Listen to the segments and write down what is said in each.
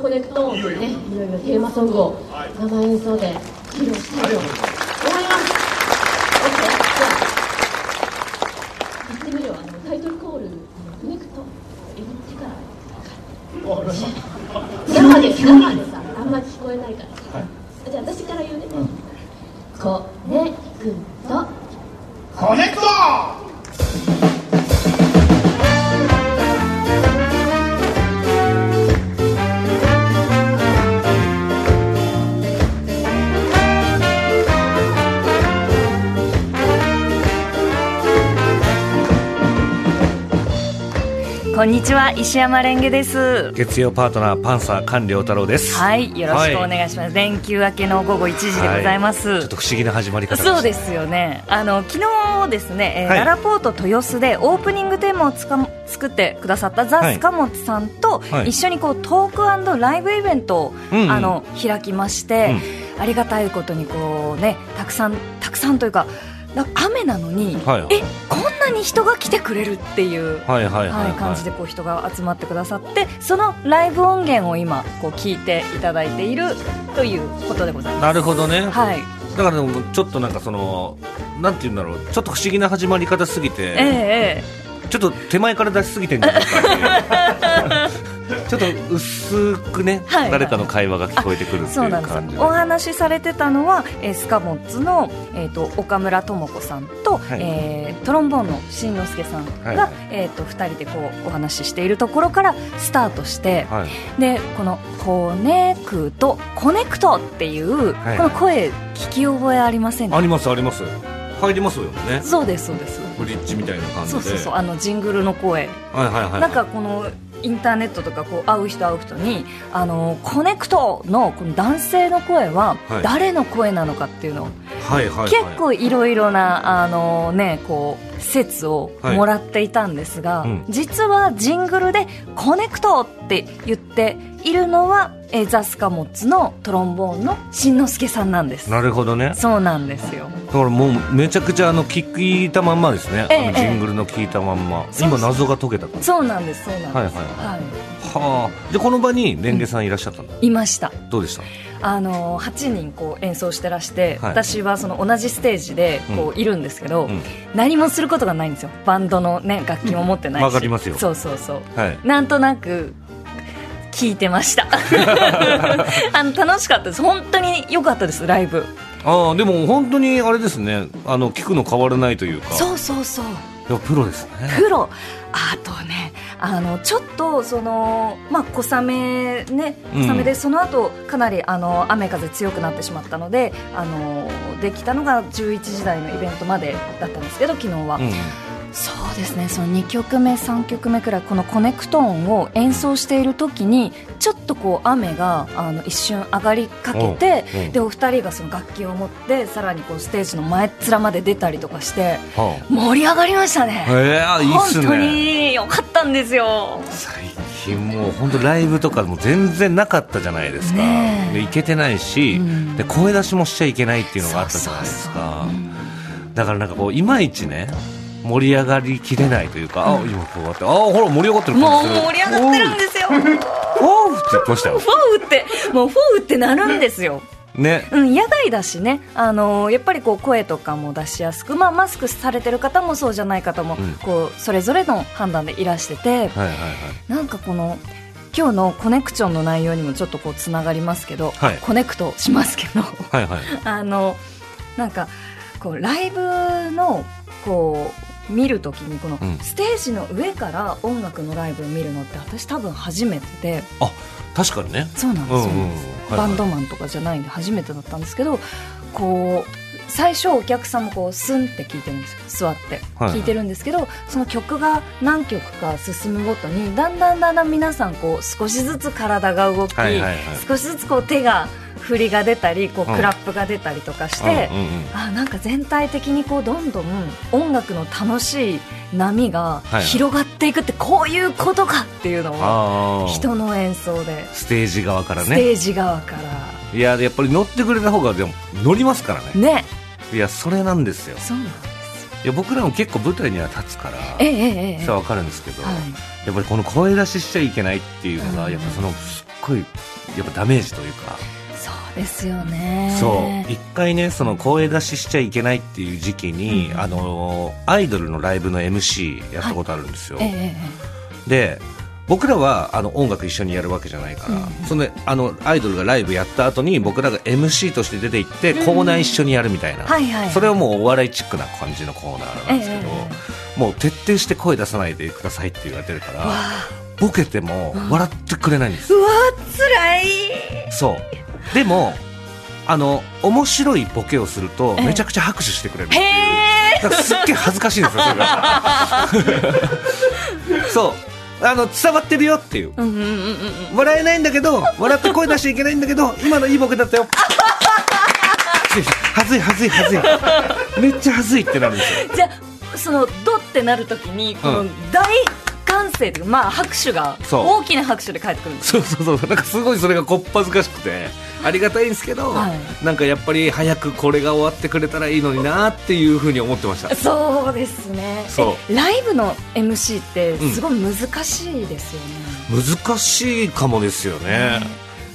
コネクトねいろいろテーマソングを生演奏で披露したいと思います OK じゃあ行ってみようあのタイトルコールコネクト言ってから。生で生でさ。あんま聞こえないから、じゃあ私から言うね、コネクトコネクトこんにちは石山レンゲです。月曜パートナーパンサー菅良太郎です。はいよろしくお願いします、連休明けの午後1時でございます、はい。ちょっと不思議な始まり方そうですよね。あの昨日ですね、えーはい。ララポート豊洲でオープニングテーマをつか作ってくださったザ・はい。スカモツさんとはい。一緒にこうトークライブイベントを、うんうん。あの開きまして、ありがたいことにこうねたくさんたくさんというか雨なのに、はいはい。えに人が来てくれるっていう感じでこう人が集まってくださってそのライブ音源を今こう聞いていただいているということでございます。なるほどね、はい、だからでもちょっとなんかそのなんて言うんだろう。ちょっと不思議な始まり方すぎて、えええちょっと手前から出しすぎてんじゃないかっていうちょっと薄くね、はい。誰かの会話が聞こえてくるえっていう感じで。お話しされてたのは、えースカモッツの、えー、と岡村智子さんと、はい。えートロンボーンのしんのすけさんが、はい。はいえー、と2人でこうお話ししているところからスタートして、はい。でこの「コネクト」「コネクト」っていう、はい。この声聞き覚えありませんかありますあります。ありますよね。そうですそうです。ブリッジみたいな感じで。そうそうそうあのジングルの声。はいはいはい。なんかこのインターネットとかこう会う人会う人にあのコネクトのこの男性の声ははい。誰の声なのかっていうのを、はい結構いろいろなあのねこう説をもらっていたんですが、はいうん。実はジングルでコネクトって言っているのはえーザスカモッツのトロンボーンのしんのすけさんなんです。なるほどね。そうなんですよだからもうめちゃくちゃあの聞いたまんまですね、ええあのジングルの聞いたまんま、そう今謎が解けた。感じそうなんですそうなんです。はいはいはい。はあ。でこの場にレンゲさんいらっしゃったん。だ、いました。どうでした？あの8人こう演奏してらして、はい。私はその同じステージでこういるんですけど、うん。何もすることがないんですよ。バンドの、ね、楽器も持ってないし、わかりますよ。そうそうそう。はい。なんとなく聞いてました。あの楽しかったです。本当に良かったですライブああでも本当にあれですね。あの聞くの変わらないというか。そうそうそう。プロですね。プロ。あとねあのちょっとそのまあ小雨ねうん。小雨で、その後かなりあの雨風強くなってしまったのであのできたのが11時台のイベントまでだったんですけど昨日は、うん。そうですねその2曲目3曲目くらいこのコネクト音を演奏している時にちょっとこう雨があの一瞬上がりかけてうんう。んでお二人がその楽器を持ってさらにこうステージの前っ面まで出たりとかしては盛り上がりましたね。あ、ええいいっす本当ねに良かったんですよ。最近もう本当ライブとかも全然なかったじゃないですか、ねえ。で行けてないし、うん。で声出しもしちゃいけないっていうのがあったじゃないですか。だからなんかこういまいちね盛り上がりきれないというか、あ今こうやってあほら盛り上がってるもう盛り上がってるんですよ。フォおうおうって言ってましたよ。ーってもうフォーってなるんですよね。うん、野外だしね、あのーやっぱりこう声とかも出しやすく、まあ、マスクされてる方もそうじゃない方も、うん。こうそれぞれの判断でいらしてて、はいはいはい。なんかこの今日のコネクションの内容にもちょっとこうつながりますけど、はい。コネクトしますけど。はいはい。あのなんかこうライブのこう見るときにこのうん。ステージの上から音楽のライブを見るのって私多分初めてで。あ確かにね。そうなんですよ、うんうんはいバンドマンとかじゃないんで初めてだったんですけどこう最初お客さんもこうスンって聞いてるんですよ。座ってはい。聞いてるんですけど、その曲が何曲か進むごとにだんだんだんだん皆さんこう少しずつ体が動き、はいはいはい。少しずつこう手が振りが出たりこううん。クラップが出たりとかして、うあなんか全体的にこうどんどん音楽の楽しい波がはい広がっていくってこういうことかっていうのを人の演奏で。ステージ側からね。ステージ側から。いややっぱり乗ってくれた方がでも乗りますからね。ね。いやそれなんですよ。そうなんいや僕らも結構舞台には立つからええええええ。さあ分かるんですけど、はい。やっぱりこの声出ししちゃいけないっていうのが、うんやっぱそのすっごいやっぱダメージというかそうですよね。そう。一回ねその声出ししちゃいけないっていう時期に、あのアイドルのライブの MC やったことあるんですよ、ええええで僕らはあの音楽一緒にやるわけじゃないから、そのあのアイドルがライブやった後に僕らが MC として出て行って、コーナー一緒にやるみたいな、はいはいそれはもうお笑いチックな感じのコーナーなんですけど、えもう徹底して声出さないでくださいって言われてるからわ。ボケても笑ってくれないんです、うわ辛い。そうでもあの面白いボケをするとええ。めちゃくちゃ拍手してくれるっていう。へだからすっげえ恥ずかしいんですよそれが。そう。あの伝わってるよっていう。うんうんうんうん笑えないんだけど笑って声出しちゃいけないんだけど今のいいボケだったよ。はずいはずいはずい。めっちゃはずいってなるんですよ。じゃあそのドってなるときにこのうん大歓声というかまあ拍手が大きな拍手で返ってくるんですそうそうそう。なんかすごいそれがこっぱずかしくてありがたいんですけど、はい。なんかやっぱり早くこれが終わってくれたらいいのになっていうふうに思ってました。そうですね。そう。えライブの MC ってすごい難しいですよね、難しいかもですよね、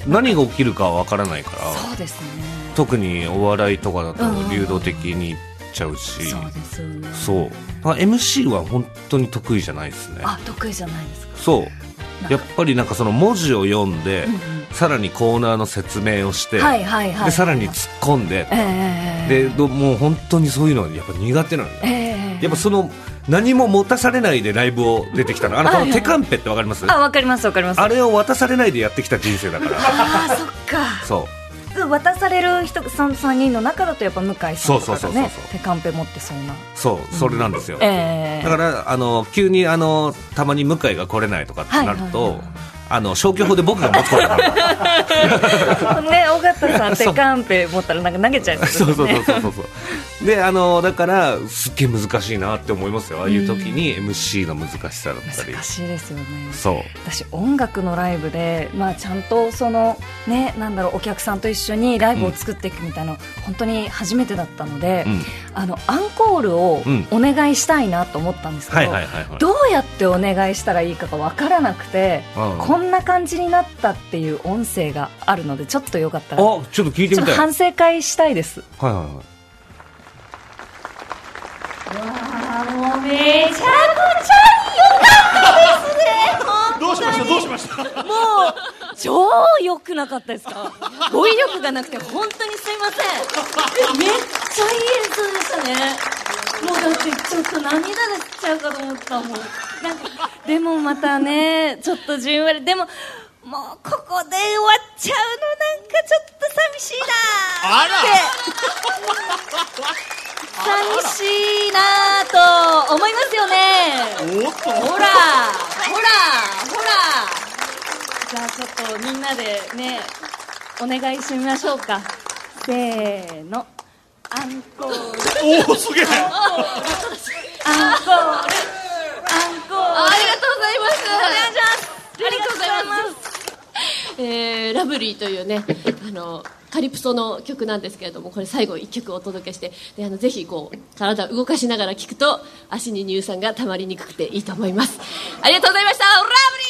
何が起きるかは分からないから。そうですね。特にお笑いとかだとうん。流動的にいっちゃうし、そうですよね。そう。まあ MC は本当に得意じゃないですね。あ得意じゃないですか。そうやっぱりなんかその文字を読んで、うんうん。さらにコーナーの説明をして、はいはいはい。でさらに突っ込んで、ええでどもう本当にそういうのはやっぱ苦手なのよ。ええやっぱその何も持たされないでライブを出てきたの。あのこのはいはい。手カンペってわかります？あわかりますわかります。あれを渡されないでやってきた人生だから。あーそっか。そう渡される人さん3人の中だとやっぱ向井さんとかそうそうそうがねそう。手カンペ持ってそうな。そうそれなんですよ、ええ。だからあの急にあのたまに向井が来れないとかってなると、はいはいはいあの消去法で僕が持つことになるね尾形さん手カンペ持ったらなんか投げちゃいますそうそうそうそうそう。であのだからすっげえ難しいなって思いますよ。ああいう時に MC の難しさだったり。難しいですよね。そう。私音楽のライブで、まあ、ちゃんとそのねなんだろうお客さんと一緒にライブを作っていくみたいな、本当に初めてだったので、うん。あのアンコールをうん。お願いしたいなと思ったんですけど、どうやってお願いしたらいいかが分からなくて、うんこんな感じになったっていう音声があるのでちょっとよかったら。あちょっと聞いてみたい。はい反省会したいです。はいはいもうめちゃくちどうしました？どうしました？ゃもう超良くなかったですか？語彙力がなくて本当にすいません。めっちゃいい演奏でしたね。もうだってちょっと涙出しちゃうかと思ったもんでもまたねちょっとじんわりでももうここで終わっちゃうのなんかちょっと寂しいなあら。寂しいなと思いますよね。ほらほらほら。じゃあちょっとみんなでねお願いしてみましょうか。せーの。アンコール。おおすげえ。アンコールアンコールありがとうございますお願いしますありがとうございます。えー、ラブリーというね、あの、カリプソの曲なんですけれども、これ最後一曲お届けして、で、あの、ぜひこう、体を動かしながら聴くと、足に乳酸が溜まりにくくていいと思います。ありがとうございましたラブリ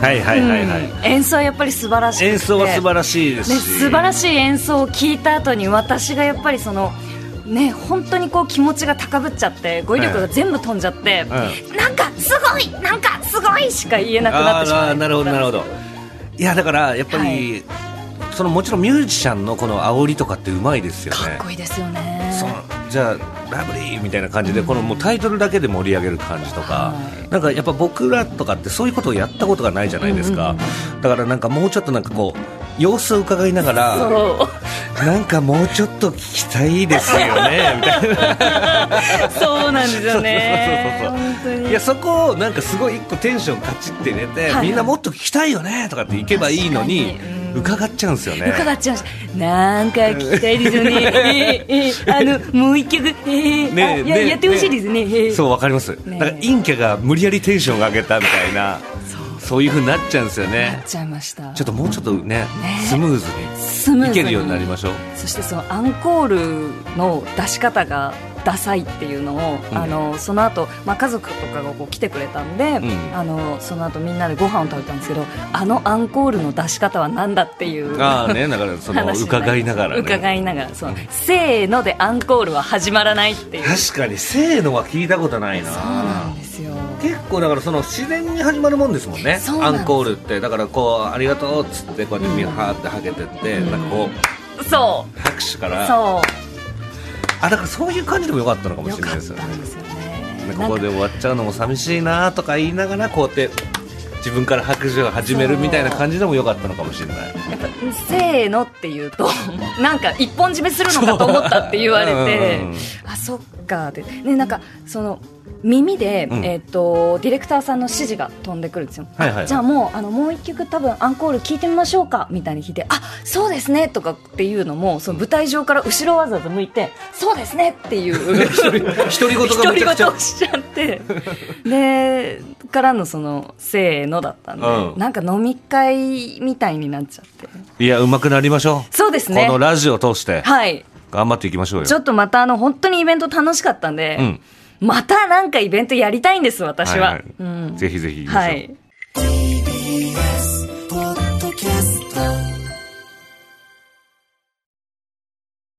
はいはいはいはい、演奏はやっぱり素晴らしくて。演奏は素晴らしいですし、ね、素晴らしい演奏を聞いた後に私がやっぱりそのね本当にこう気持ちが高ぶっちゃって語彙力が全部飛んじゃって、うなんかすごいなんかすごいしか言えなくなってしまう。なるほどなるほど。いやだからやっぱり、そのもちろんミュージシャンのこの煽りとかってうまいですよね。かっこいいですよね。じゃあラブリーみたいな感じで、このもうタイトルだけで盛り上げる感じとか、はい。なんかやっぱ僕らとかってそういうことをやったことがないじゃないですか、だからなんかもうちょっとなんかこう様子を伺いながらなんかもうちょっと聞きたいですよねみたいな。そうなんですよね。いやそこをなんかすごい一個テンションカチって入れて、はいみんなもっと聞きたいよねとかって行けばいいのに伺っちゃうんですよね。伺っちゃうしなんか聞きたいですよね。あのもう一曲、えーねやってほしいですね。えー。そうわかります、ね。だから陰キャが無理やりテンションが上げたみたいな。そういうふうになっちゃうんですよなっねちゃいました。ちょっともうちょっとねね。スムーズスムーズに。いけるようになりましょう。そしてそのアンコールの出し方がダサいっていうのを、うん。あのその後、まあ家族とかがこう来てくれたんで、ん。あのその後みんなでご飯を食べたんですけどあのアンコールの出し方は何だっていうああねだからその伺いながらね。伺いながらそう。せーのでアンコールは始まらないっていう。確かにせーのは聞いたことないな。そうなん結構だからその自然に始まるもんですもんね。アンコールって。だからこうありがとうっつってこうやってみはーってはけてって、うん。なんかこうそ拍手かうら。そあだからそういう感じでもよかったのかもしれないですよね。ね。でここで終わっちゃうのも寂しいなとか言いながらこうやって自分から拍手を始めるみたいな感じでもよかったのかもしれない。やっぱせーのって言うと なんか一本締めするのかと思ったって言われて。うんう。んうんあそっかって。ねなんかその耳で、うん。えっとディレクターさんの指示が飛んでくるんですよ、はいはいはい。じゃあもうあのもう一曲多分アンコール聞いてみましょうかみたいに聞いてあそうですねとかっていうのもその舞台上から後ろわざわざ向いてそうですねっていう独り言がめをしちゃって。でからのそのせーのだったんで、うん。なんか飲み会みたいになっちゃって。いや上手くなりましょう。そうですね。このラジオを通して。はい頑張っていきましょうよ。ちょっとまたあの本当にイベント楽しかったんで、うん。またなんかイベントやりたいんです私は、はいはい。うん。ぜひぜひはい